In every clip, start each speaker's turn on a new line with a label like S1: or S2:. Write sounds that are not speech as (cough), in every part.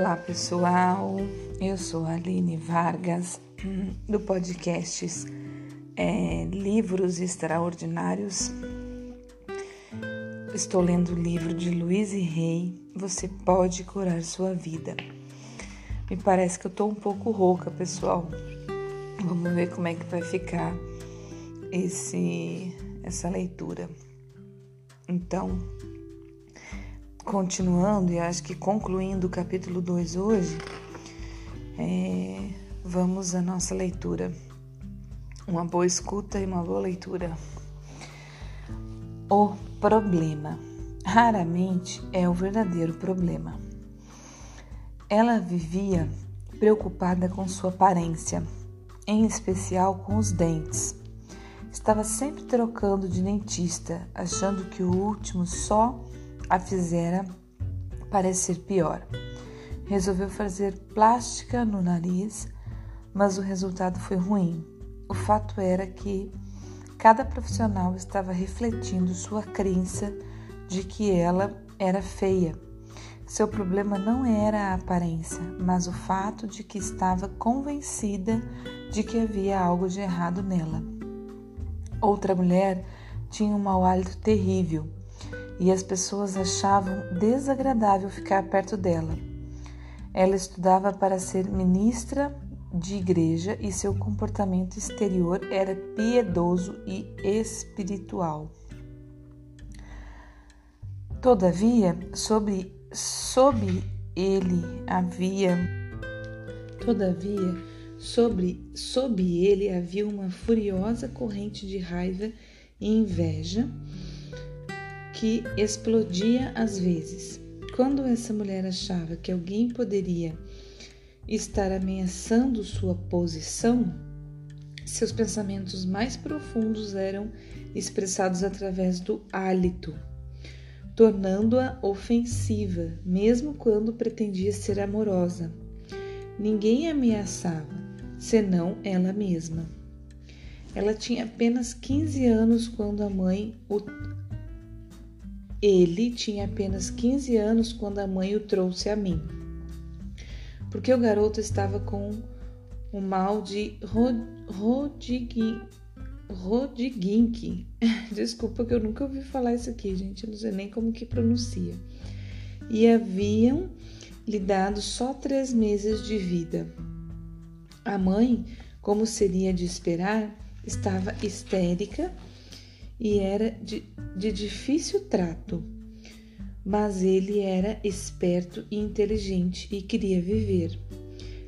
S1: Olá pessoal, eu sou a Aline Vargas do podcast é, Livros Extraordinários. Estou lendo o livro de Luiz e Rei, Você Pode Curar Sua Vida. Me parece que eu estou um pouco rouca, pessoal. Vamos ver como é que vai ficar esse, essa leitura. Então, continuando e acho que concluindo o capítulo 2 hoje, é, vamos à nossa leitura. Uma boa escuta e uma boa leitura. O problema raramente é o verdadeiro problema. Ela vivia preocupada com sua aparência, em especial com os dentes. Estava sempre trocando de dentista, achando que o último só a fizera parecer pior. Resolveu fazer plástica no nariz, mas o resultado foi ruim. O fato era que cada profissional estava refletindo sua crença de que ela era feia. Seu problema não era a aparência, mas o fato de que estava convencida de que havia algo de errado nela. Outra mulher tinha um mau hálito terrível e as pessoas achavam desagradável ficar perto dela. Ela estudava para ser ministra de igreja e seu comportamento exterior era piedoso e espiritual. Todavia, sobre, sob ele havia Todavia, sobre, sob ele havia uma furiosa corrente de raiva e inveja que explodia às vezes. Quando essa mulher achava que alguém poderia estar ameaçando sua posição, seus pensamentos mais profundos eram expressados através do hálito, tornando-a ofensiva, mesmo quando pretendia ser amorosa. Ninguém ameaçava, senão ela mesma. Ela tinha apenas 15 anos quando a mãe ele tinha apenas 15 anos quando a mãe o trouxe a mim. Porque o garoto estava com o mal de Rodiguinque. (laughs) Desculpa que eu nunca ouvi falar isso aqui, gente. Eu não sei nem como que pronuncia. E haviam lhe dado só três meses de vida. A mãe, como seria de esperar, estava histérica e era de, de difícil trato. Mas ele era esperto e inteligente e queria viver.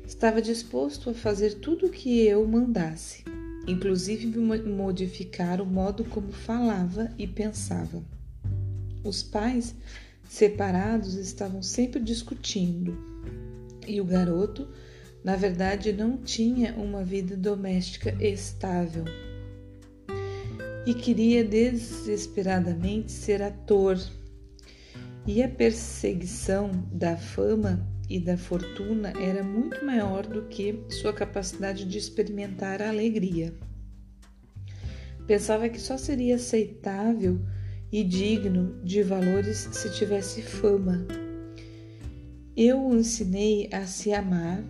S1: Estava disposto a fazer tudo o que eu mandasse, inclusive modificar o modo como falava e pensava. Os pais, separados, estavam sempre discutindo e o garoto, na verdade, não tinha uma vida doméstica estável e queria desesperadamente ser ator. E a perseguição da fama e da fortuna era muito maior do que sua capacidade de experimentar a alegria. Pensava que só seria aceitável e digno de valores se tivesse fama. Eu o ensinei a se amar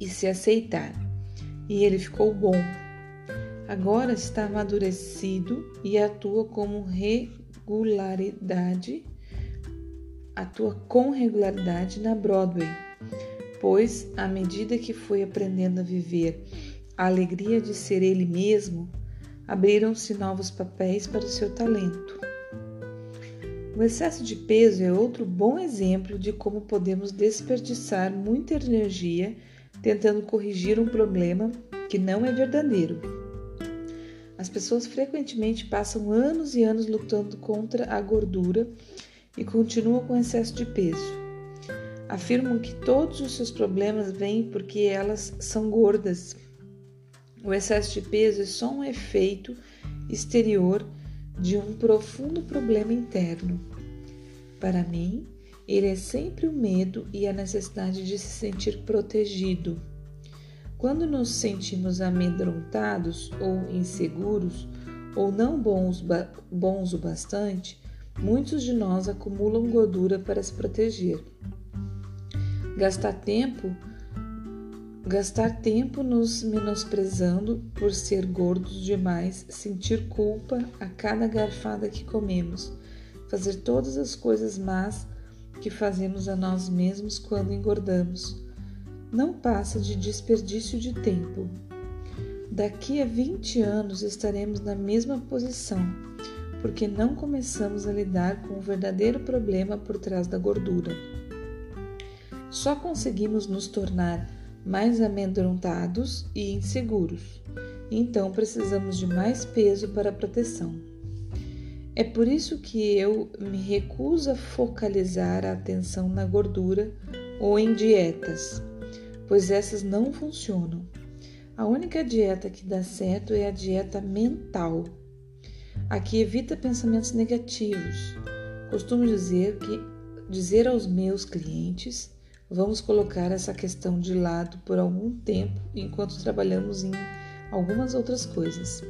S1: e se aceitar, e ele ficou bom agora está amadurecido e atua como regularidade, atua com regularidade na Broadway, pois à medida que foi aprendendo a viver a alegria de ser ele mesmo, abriram-se novos papéis para o seu talento. O excesso de peso é outro bom exemplo de como podemos desperdiçar muita energia tentando corrigir um problema que não é verdadeiro. As pessoas frequentemente passam anos e anos lutando contra a gordura e continuam com excesso de peso. Afirmam que todos os seus problemas vêm porque elas são gordas. O excesso de peso é só um efeito exterior de um profundo problema interno. Para mim, ele é sempre o medo e a necessidade de se sentir protegido. Quando nos sentimos amedrontados ou inseguros, ou não bons, bons o bastante, muitos de nós acumulam gordura para se proteger. Gastar tempo gastar tempo nos menosprezando por ser gordos demais, sentir culpa a cada garfada que comemos, fazer todas as coisas más que fazemos a nós mesmos quando engordamos. Não passa de desperdício de tempo. Daqui a 20 anos estaremos na mesma posição, porque não começamos a lidar com o verdadeiro problema por trás da gordura. Só conseguimos nos tornar mais amedrontados e inseguros. Então precisamos de mais peso para proteção. É por isso que eu me recuso a focalizar a atenção na gordura ou em dietas, pois essas não funcionam. A única dieta que dá certo é a dieta mental, a que evita pensamentos negativos. Costumo dizer que dizer aos meus clientes Vamos colocar essa questão de lado por algum tempo enquanto trabalhamos em algumas outras coisas.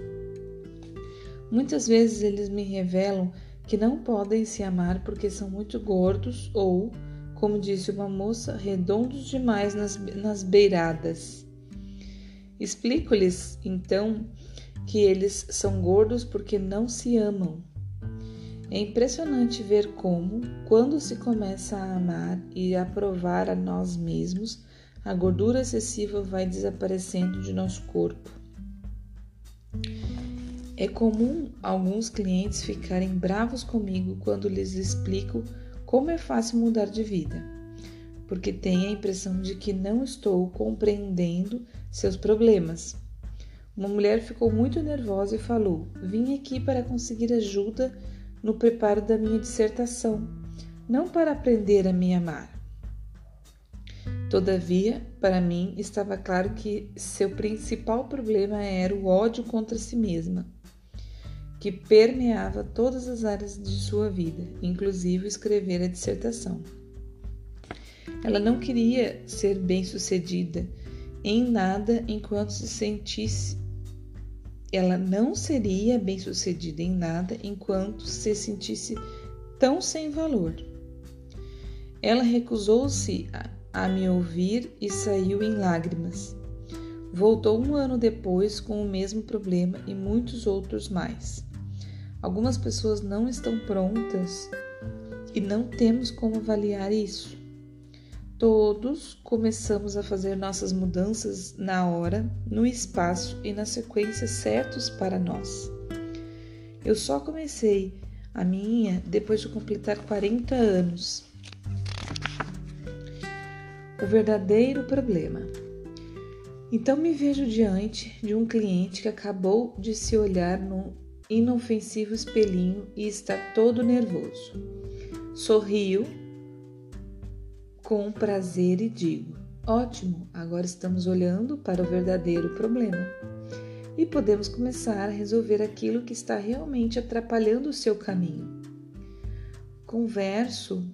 S1: Muitas vezes eles me revelam que não podem se amar porque são muito gordos ou, como disse uma moça, redondos demais nas, nas beiradas. Explico-lhes então que eles são gordos porque não se amam é impressionante ver como, quando se começa a amar e aprovar a nós mesmos, a gordura excessiva vai desaparecendo de nosso corpo. É comum alguns clientes ficarem bravos comigo quando lhes explico como é fácil mudar de vida, porque têm a impressão de que não estou compreendendo seus problemas. Uma mulher ficou muito nervosa e falou: Vim aqui para conseguir ajuda no preparo da minha dissertação, não para aprender a me amar. Todavia, para mim estava claro que seu principal problema era o ódio contra si mesma, que permeava todas as áreas de sua vida, inclusive escrever a dissertação. Ela não queria ser bem-sucedida em nada enquanto se sentisse ela não seria bem-sucedida em nada enquanto se sentisse tão sem valor. Ela recusou-se a, me ouvir e saiu em lágrimas. Voltou um ano depois com o mesmo problema e muitos outros mais. Algumas pessoas não estão prontas e não temos como avaliar isso. Todos começamos a fazer nossas mudanças na hora, no espaço e na sequência certos para nós. Eu só comecei a minha depois de completar 40 anos. O verdadeiro problema. Então me vejo diante de um cliente que acabou de se olhar num inofensivo espelhinho e está todo nervoso. Sorrio com prazer e digo: ótimo, agora estamos olhando para o verdadeiro problema e podemos começar a resolver aquilo que está realmente atrapalhando o seu caminho. Converso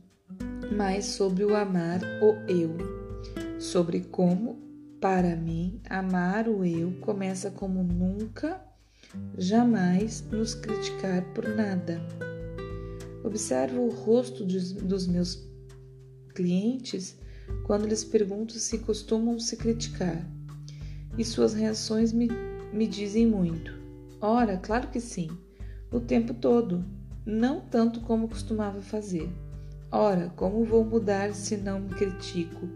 S1: mais sobre o amar o eu, sobre como, para mim, amar o eu começa como nunca, jamais nos criticar por nada. Observo o rosto dos meus clientes quando lhes pergunto se costumam se criticar. E suas reações me, me dizem muito. Ora, claro que sim, o tempo todo, não tanto como costumava fazer. Ora, como vou mudar se não me critico?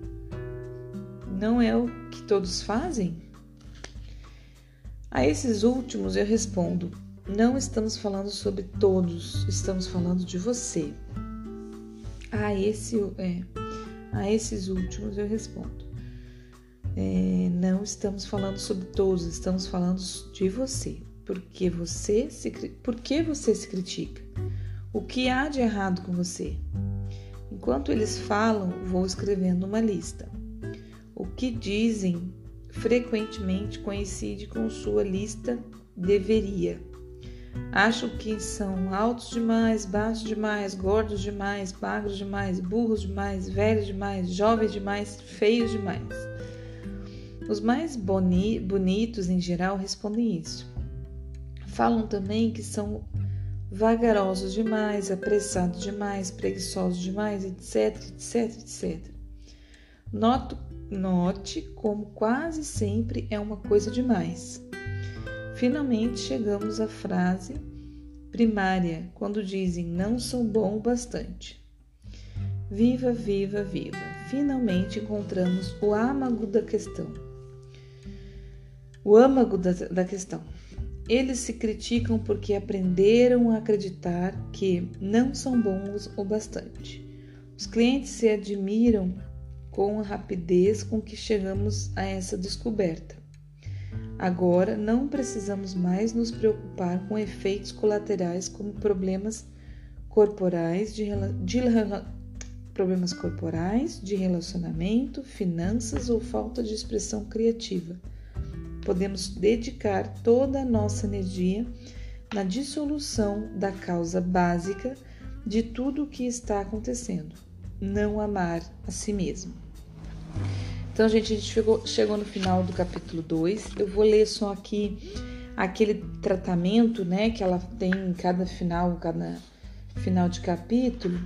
S1: Não é o que todos fazem? A esses últimos eu respondo: não estamos falando sobre todos, estamos falando de você. A esse é, a esses últimos eu respondo. É, não estamos falando sobre todos, estamos falando de você. Porque você se, por que você se critica? O que há de errado com você? Enquanto eles falam, vou escrevendo uma lista. O que dizem frequentemente coincide com sua lista deveria. Acham que são altos demais, baixos demais, gordos demais, magros demais, burros demais, velhos demais, jovens demais, feios demais. Os mais boni bonitos em geral respondem isso. Falam também que são vagarosos demais, apressados demais, preguiçosos demais, etc, etc, etc. Noto, note como quase sempre é uma coisa demais. Finalmente chegamos à frase primária, quando dizem não sou bom o bastante. Viva, viva, viva! Finalmente encontramos o âmago da questão. O âmago da, da questão. Eles se criticam porque aprenderam a acreditar que não são bons o bastante. Os clientes se admiram com a rapidez com que chegamos a essa descoberta. Agora não precisamos mais nos preocupar com efeitos colaterais como problemas corporais de, de problemas corporais, de relacionamento, finanças ou falta de expressão criativa podemos dedicar toda a nossa energia na dissolução da causa básica de tudo o que está acontecendo, não amar a si mesmo. Então, gente, a gente chegou, chegou no final do capítulo 2. Eu vou ler só aqui aquele tratamento, né, que ela tem em cada final, cada final de capítulo.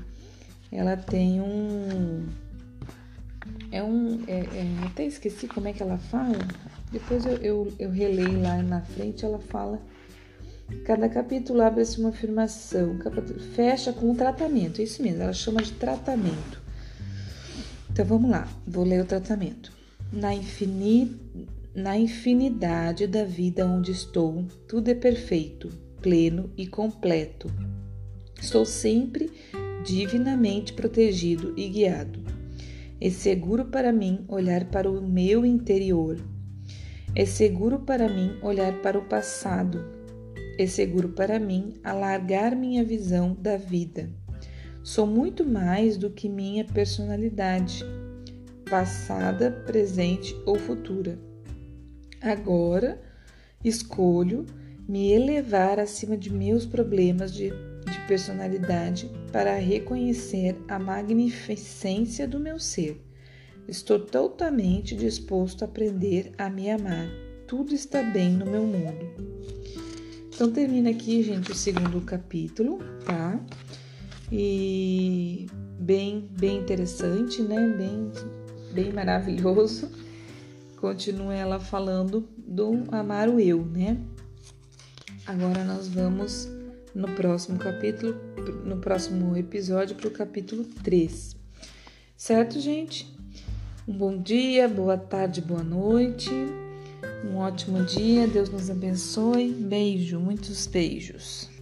S1: Ela tem um. É um. É, é, até esqueci como é que ela fala. Depois eu, eu, eu releio lá na frente, ela fala. Cada capítulo abre-se uma afirmação, fecha com o tratamento, é isso mesmo, ela chama de tratamento. Então vamos lá, vou ler o tratamento. Na, infini, na infinidade da vida onde estou, tudo é perfeito, pleno e completo. Estou sempre divinamente protegido e guiado. É seguro para mim olhar para o meu interior é seguro para mim olhar para o passado. É seguro para mim alargar minha visão da vida. Sou muito mais do que minha personalidade, passada, presente ou futura. Agora escolho me elevar acima de meus problemas de, de personalidade para reconhecer a magnificência do meu ser Estou totalmente disposto a aprender a me amar. Tudo está bem no meu mundo. Então termina aqui, gente, o segundo capítulo, tá? E bem, bem interessante, né? Bem, bem maravilhoso. Continua ela falando do amar o eu, né? Agora nós vamos no próximo capítulo, no próximo episódio, para o capítulo 3. Certo, gente? Um bom dia, boa tarde, boa noite. Um ótimo dia. Deus nos abençoe. Beijo, muitos beijos.